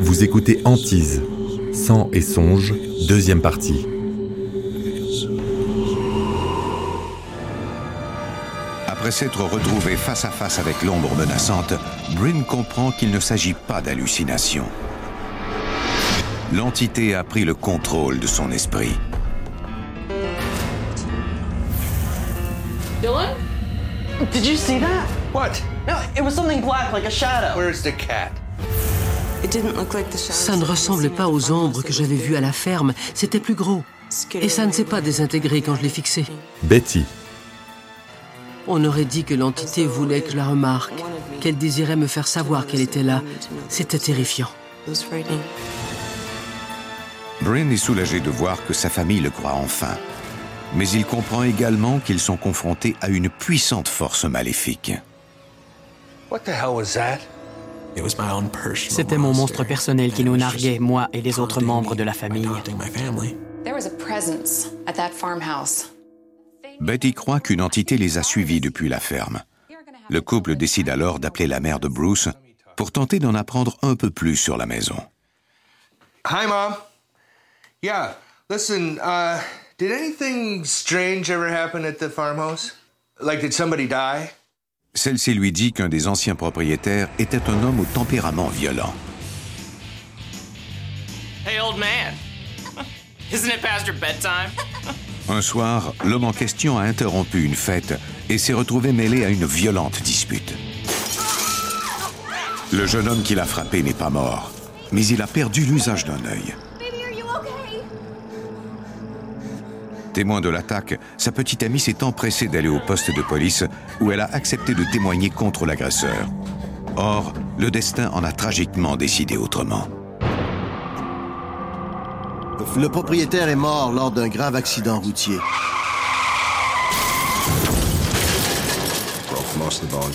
Vous écoutez Antise, Sang et Songe, deuxième partie. Après s'être retrouvé face à face avec l'ombre menaçante, Bryn comprend qu'il ne s'agit pas d'hallucination. L'entité a pris le contrôle de son esprit. Dylan? Did you see that? What? No, it was something black like a shadow. Where's the cat? Ça ne ressemblait pas aux ombres que j'avais vues à la ferme, c'était plus gros. Et ça ne s'est pas désintégré quand je l'ai fixé. Betty, On aurait dit que l'entité voulait que je la remarque, qu'elle désirait me faire savoir qu'elle était là. C'était terrifiant. Bryn est soulagé de voir que sa famille le croit enfin. Mais il comprend également qu'ils sont confrontés à une puissante force maléfique. C'était mon monstre personnel qui nous narguait, moi et les autres membres de la famille. There was a presence at that farmhouse. Betty croit qu'une entité les a suivis depuis la ferme. Le couple décide alors d'appeler la mère de Bruce pour tenter d'en apprendre un peu plus sur la maison. Hi, Mom. Yeah, listen, uh, did anything strange ever happen at the farmhouse? Like, did somebody die? Celle-ci lui dit qu'un des anciens propriétaires était un homme au tempérament violent. Hey, old man. Isn't it past your bedtime? Un soir, l'homme en question a interrompu une fête et s'est retrouvé mêlé à une violente dispute. Le jeune homme qui l'a frappé n'est pas mort, mais il a perdu l'usage d'un œil. Témoin de l'attaque, sa petite amie s'est empressée d'aller au poste de police où elle a accepté de témoigner contre l'agresseur. Or, le destin en a tragiquement décidé autrement. Le propriétaire est mort lors d'un grave accident routier.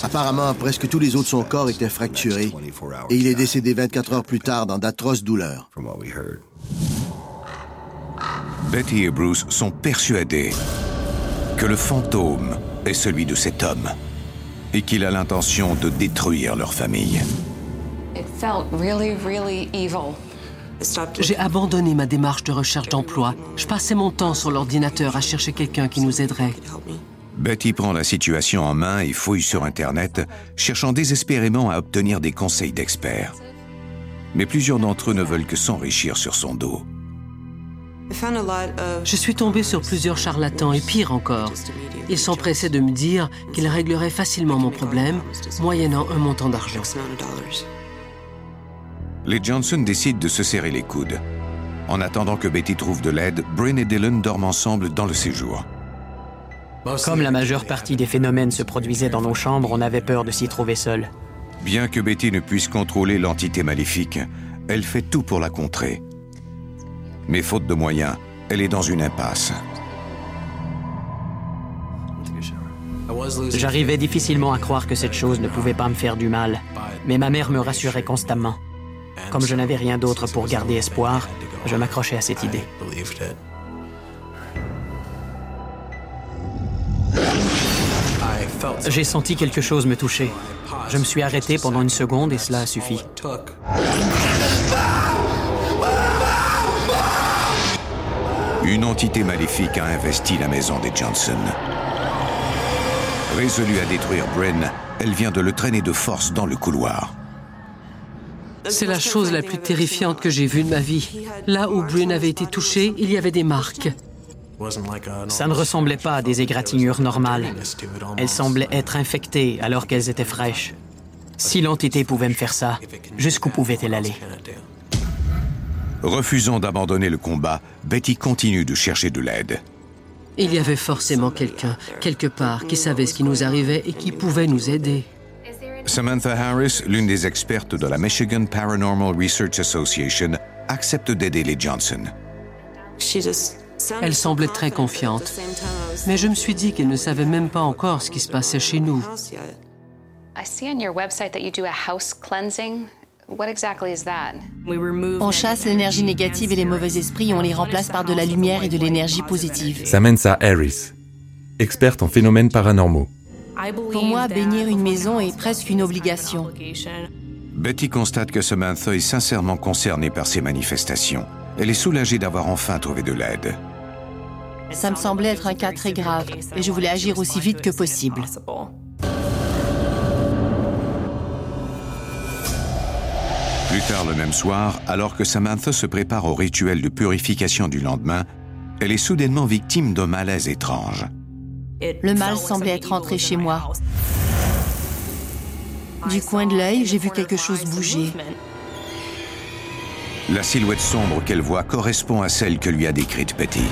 Apparemment, presque tous les os de son corps étaient fracturés et il est décédé 24 heures plus tard dans d'atroces douleurs. Betty et Bruce sont persuadés que le fantôme est celui de cet homme et qu'il a l'intention de détruire leur famille. It felt really, really evil. J'ai abandonné ma démarche de recherche d'emploi. Je passais mon temps sur l'ordinateur à chercher quelqu'un qui nous aiderait. Betty prend la situation en main et fouille sur Internet, cherchant désespérément à obtenir des conseils d'experts. Mais plusieurs d'entre eux ne veulent que s'enrichir sur son dos. Je suis tombée sur plusieurs charlatans et pire encore. Ils s'empressaient de me dire qu'ils régleraient facilement mon problème, moyennant un montant d'argent. Les Johnson décident de se serrer les coudes. En attendant que Betty trouve de l'aide, Bryn et Dylan dorment ensemble dans le séjour. Comme la majeure partie des phénomènes se produisaient dans nos chambres, on avait peur de s'y trouver seul. Bien que Betty ne puisse contrôler l'entité maléfique, elle fait tout pour la contrer. Mais faute de moyens, elle est dans une impasse. J'arrivais difficilement à croire que cette chose ne pouvait pas me faire du mal, mais ma mère me rassurait constamment. Comme je n'avais rien d'autre pour garder espoir, je m'accrochais à cette idée. J'ai senti quelque chose me toucher. Je me suis arrêté pendant une seconde et cela a suffi. Une entité maléfique a investi la maison des Johnson. Résolue à détruire Bryn, elle vient de le traîner de force dans le couloir. C'est la chose la plus terrifiante que j'ai vue de ma vie. Là où Bryn avait été touché, il y avait des marques. Ça ne ressemblait pas à des égratignures normales. Elles semblaient être infectées alors qu'elles étaient fraîches. Si l'entité pouvait me faire ça, jusqu'où pouvait-elle aller? Refusant d'abandonner le combat, Betty continue de chercher de l'aide. Il y avait forcément quelqu'un, quelque part, qui savait ce qui nous arrivait et qui pouvait nous aider. Samantha Harris, l'une des expertes de la Michigan Paranormal Research Association, accepte d'aider les Johnson. Elle semblait très confiante. Mais je me suis dit qu'elle ne savait même pas encore ce qui se passait chez nous. On chasse l'énergie négative et les mauvais esprits et on les remplace par de la lumière et de l'énergie positive. Samantha Harris, experte en phénomènes paranormaux. Pour moi, bénir une maison est presque une obligation. Betty constate que Samantha est sincèrement concernée par ces manifestations. Elle est soulagée d'avoir enfin trouvé de l'aide. Ça me semblait être un cas très grave et je voulais agir aussi vite que possible. Plus tard le même soir, alors que Samantha se prépare au rituel de purification du lendemain, elle est soudainement victime d'un malaise étrange. Le mal semblait être entré chez moi. Du coin de l'œil, j'ai vu quelque chose bouger. La silhouette sombre qu'elle voit correspond à celle que lui a décrite Betty.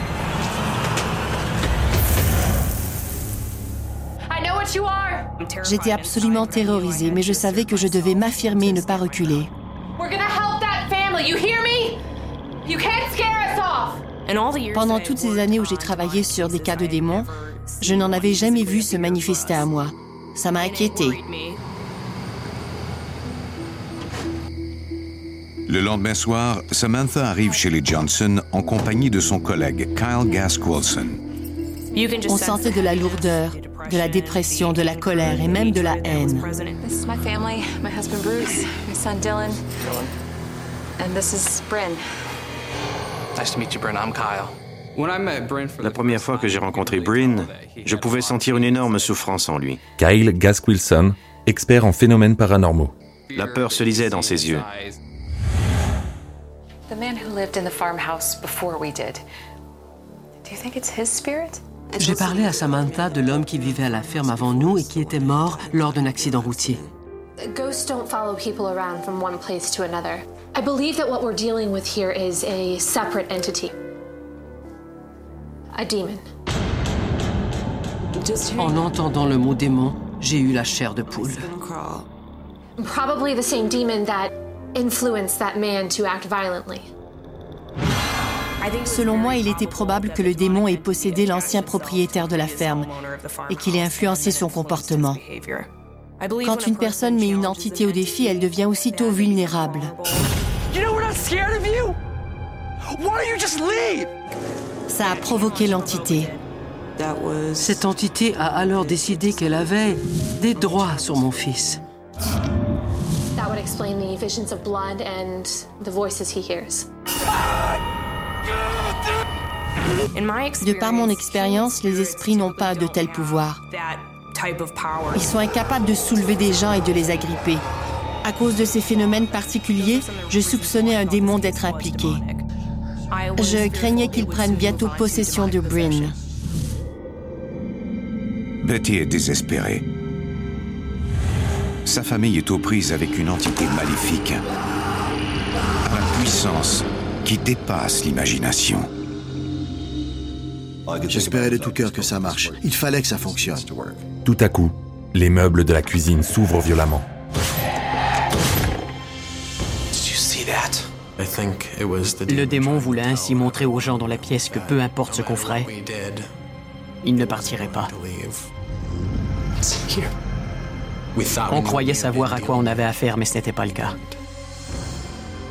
J'étais absolument terrorisée, mais je savais que je devais m'affirmer et ne pas reculer. Pendant toutes ces années où j'ai travaillé sur des cas de démons, je n'en avais jamais vu se manifester à moi. Ça m'a inquiété. Le lendemain soir, Samantha arrive chez les Johnson en compagnie de son collègue Kyle Gask Wilson. On sentait de la lourdeur, de la dépression, de la colère et même de la haine. Son Dylan, and this is Bryn. Nice to meet you, Bryn. I'm Kyle. La première fois que j'ai rencontré Bryn, je pouvais sentir une énorme souffrance en lui. Kyle Gask Wilson, expert en phénomènes paranormaux. La peur se lisait dans ses yeux. The man who lived in the farmhouse before we did. Do you think it's his spirit? J'ai parlé à Samantha de l'homme qui vivait à la ferme avant nous et qui était mort lors d'un accident routier. Ghosts don't follow people around from one place to another. I believe that what we're dealing with here is a separate entity. A demon. En entendant le mot démon, j'ai eu la chair de poule. Probably the same demon that influenced that man to act violently. Selon moi, il était probable que le démon ait possédé l'ancien propriétaire de la ferme et qu'il ait influencé son comportement. Quand une personne met une entité au défi, elle devient aussitôt vulnérable. Ça a provoqué l'entité. Cette entité a alors décidé qu'elle avait des droits sur mon fils. That would explain the visions of blood and the voices he hears. De par mon expérience, les esprits n'ont pas de tels pouvoirs. Ils sont incapables de soulever des gens et de les agripper. À cause de ces phénomènes particuliers, je soupçonnais un démon d'être impliqué. Je craignais qu'il prenne bientôt possession de Bryn. Betty est désespérée. Sa famille est aux prises avec une entité maléfique, à la puissance qui dépasse l'imagination. J'espérais de tout cœur que ça marche. Il fallait que ça fonctionne. Tout à coup, les meubles de la cuisine s'ouvrent violemment. Le démon voulait ainsi montrer aux gens dans la pièce que peu importe ce qu'on ferait, il ne partirait pas. On croyait savoir à quoi on avait affaire, mais ce n'était pas le cas.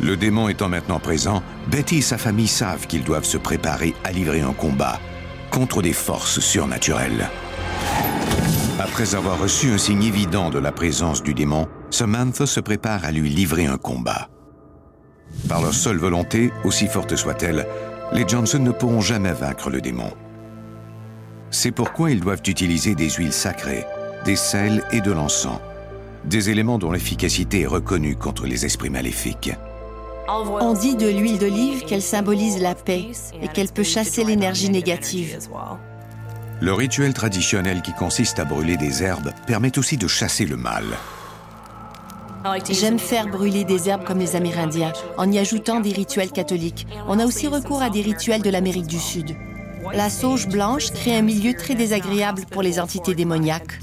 Le démon étant maintenant présent, Betty et sa famille savent qu'ils doivent se préparer à livrer un combat contre des forces surnaturelles. Après avoir reçu un signe évident de la présence du démon, Samantha se prépare à lui livrer un combat. Par leur seule volonté, aussi forte soit-elle, les Johnson ne pourront jamais vaincre le démon. C'est pourquoi ils doivent utiliser des huiles sacrées, des sels et de l'encens, des éléments dont l'efficacité est reconnue contre les esprits maléfiques. On dit de l'huile d'olive qu'elle symbolise la paix et qu'elle peut chasser l'énergie négative. Le rituel traditionnel qui consiste à brûler des herbes permet aussi de chasser le mal. J'aime faire brûler des herbes comme les Amérindiens, en y ajoutant des rituels catholiques. On a aussi recours à des rituels de l'Amérique du Sud. La sauge blanche crée un milieu très désagréable pour les entités démoniaques.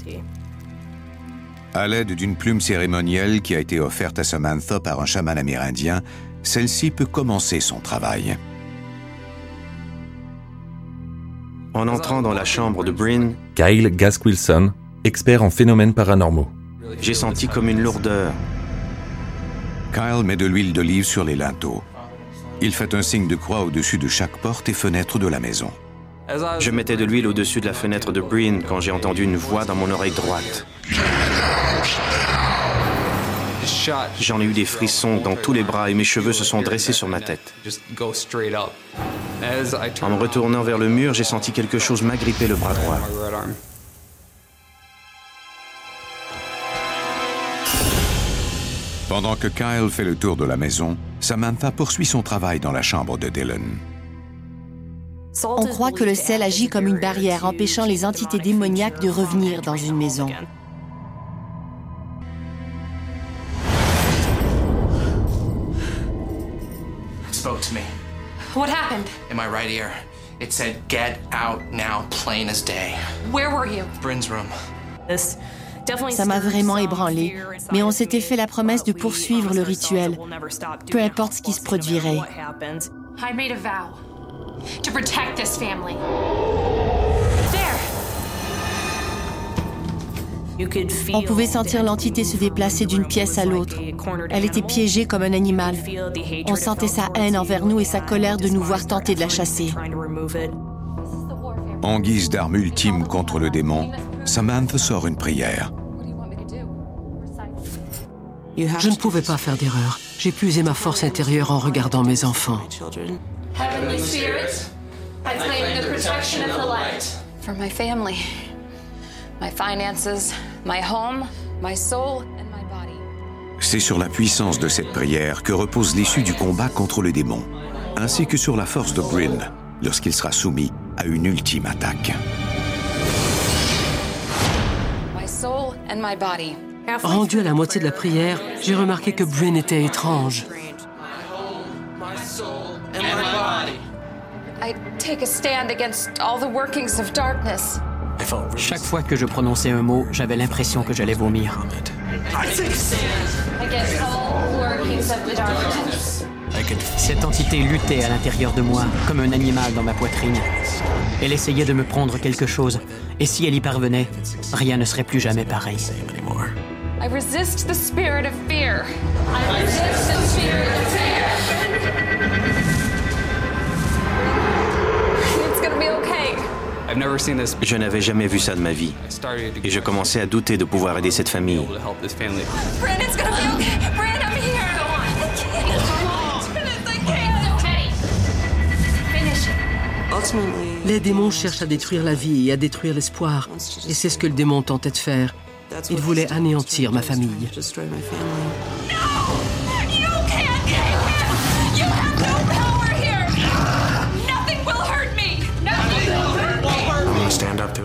À l'aide d'une plume cérémonielle qui a été offerte à Samantha par un chaman amérindien, celle-ci peut commencer son travail. En entrant dans la chambre de Bryn, Kyle Gask Wilson, expert en phénomènes paranormaux. j'ai senti comme une lourdeur. Kyle met de l'huile d'olive sur les linteaux. Il fait un signe de croix au-dessus de chaque porte et fenêtre de la maison. Je mettais de l'huile au-dessus de la fenêtre de Bryn quand j'ai entendu une voix dans mon oreille droite. J'en ai eu des frissons dans tous les bras et mes cheveux se sont dressés sur ma tête. En me retournant vers le mur, j'ai senti quelque chose m'agripper le bras droit. Pendant que Kyle fait le tour de la maison, Samantha poursuit son travail dans la chambre de Dylan. On croit que le sel agit comme une barrière empêchant les entités démoniaques de revenir dans une maison. Spoke to me. What happened? In my right ear. It said, get out now, plain as day. Where were you? Bryn's room. Ça m'a vraiment ébranlé, mais on s'était fait la promesse de poursuivre le rituel, peu importe ce qui se produirait. On pouvait sentir l'entité se déplacer d'une pièce à l'autre. Elle était piégée comme un animal. On sentait sa haine envers nous et sa colère de nous voir tenter de la chasser. En guise d'arme ultime contre le démon, Samantha sort une prière. Je ne pouvais pas faire d'erreur. J'ai puisé ma force intérieure en regardant mes enfants. Heavenly Spirit, I claim the protection of the light. For my family, my finances, my home, my soul, and my body. C'est sur la puissance de cette prière que repose l'issue du combat contre le démon, ainsi que sur la force de Bryn lorsqu'il sera soumis à une ultime attaque. My soul and my body. Rendu à la moitié de la prière, j'ai remarqué que Bryn était étrange. I take a stand against all the workings of darkness. Chaque fois que je prononçais un mot, j'avais l'impression que j'allais vomir. Cette entité luttait à l'intérieur de moi, comme un animal dans ma poitrine. Elle essayait de me prendre quelque chose, et si elle y parvenait, rien ne serait plus jamais pareil. Je n'avais jamais vu ça de ma vie. Et je commençais à douter de pouvoir aider cette famille. Les démons cherchent à détruire la vie et à détruire l'espoir. Et c'est ce que le démon tentait de faire. Il voulait anéantir ma famille. You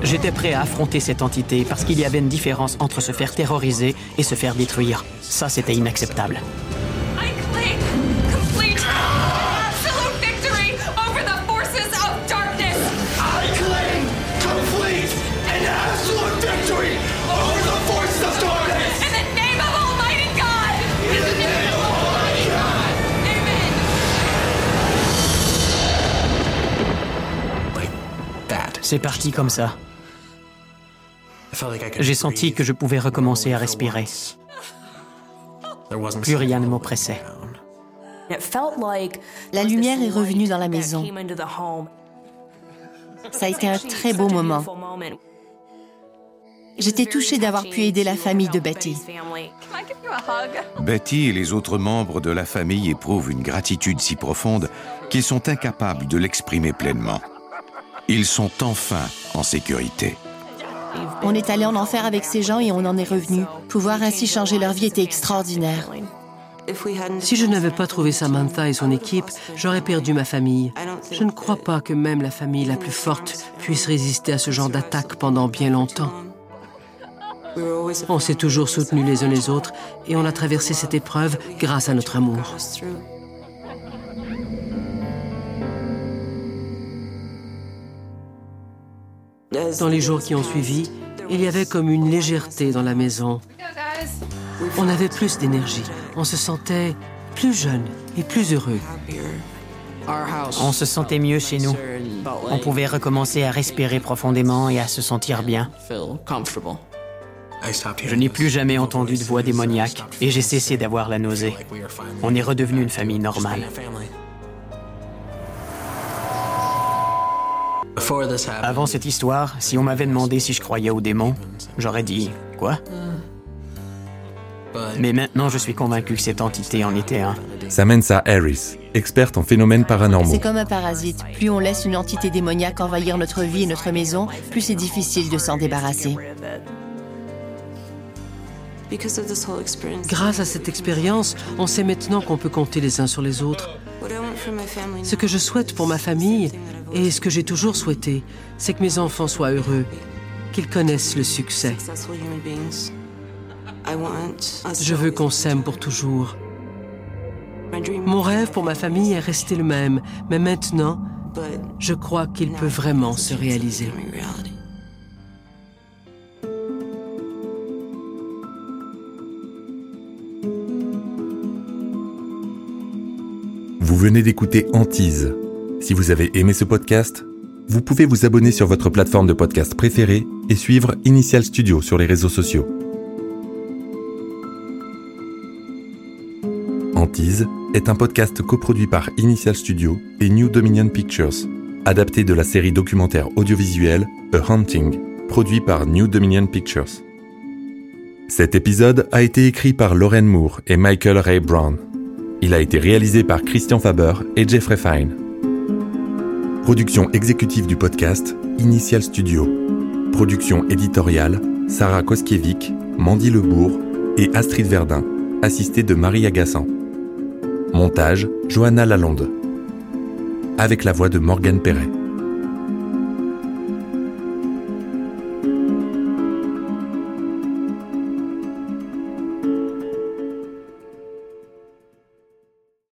J'étais prêt à affronter cette entité parce qu'il y avait une différence entre se faire terroriser et se faire détruire. Ça, c'était inacceptable. I claim complete, absolute victory over the forces of darkness. I claim complete and absolute victory over the forces of darkness! In the name of Almighty God. In the name of Almighty God! Amen. C'est parti comme ça. J'ai senti que je pouvais recommencer à respirer. Plus rien ne m'oppressait. La lumière est revenue dans la maison. Ça a été un très beau moment. J'étais touchée d'avoir pu aider la famille de Betty. Betty et les autres membres de la famille éprouvent une gratitude si profonde qu'ils sont incapables de l'exprimer pleinement. Ils sont enfin en sécurité. On est allé en enfer avec ces gens et on en est revenu. Pouvoir ainsi changer leur vie était extraordinaire. Si je n'avais pas trouvé Samantha et son équipe, j'aurais perdu ma famille. Je ne crois pas que même la famille la plus forte puisse résister à ce genre d'attaque pendant bien longtemps. On s'est toujours soutenus les uns les autres et on a traversé cette épreuve grâce à notre amour. Dans les jours qui ont suivi, il y avait comme une légèreté dans la maison. On avait plus d'énergie. On se sentait plus jeune et plus heureux. On se sentait mieux chez nous. On pouvait recommencer à respirer profondément et à se sentir bien. Je n'ai plus jamais entendu de voix démoniaque et j'ai cessé d'avoir la nausée. On est redevenu une famille normale. Avant cette histoire, si on m'avait demandé si je croyais aux démons, j'aurais dit Quoi? Mais maintenant, je suis convaincu que cette entité en était un. Samantha Harris, experte en phénomènes paranormaux. C'est comme un parasite. Plus on laisse une entité démoniaque envahir notre vie et notre maison, plus c'est difficile de s'en débarrasser. Grâce à cette expérience, on sait maintenant qu'on peut compter les uns sur les autres. Ce que je souhaite pour ma famille, et ce que j'ai toujours souhaité, c'est que mes enfants soient heureux, qu'ils connaissent le succès. Je veux qu'on s'aime pour toujours. Mon rêve pour ma famille est resté le même, mais maintenant, je crois qu'il peut vraiment se réaliser. Vous venez d'écouter Antise. Si vous avez aimé ce podcast, vous pouvez vous abonner sur votre plateforme de podcast préférée et suivre Initial Studio sur les réseaux sociaux. Antise est un podcast coproduit par Initial Studio et New Dominion Pictures, adapté de la série documentaire audiovisuelle A Hunting, produit par New Dominion Pictures. Cet épisode a été écrit par Lauren Moore et Michael Ray Brown. Il a été réalisé par Christian Faber et Jeffrey Fine. Production exécutive du podcast, Initial Studio. Production éditoriale, Sarah Koskiewicz, Mandy Lebourg et Astrid Verdun, assistée de Marie Agassan. Montage, Johanna Lalonde. Avec la voix de Morgane Perret.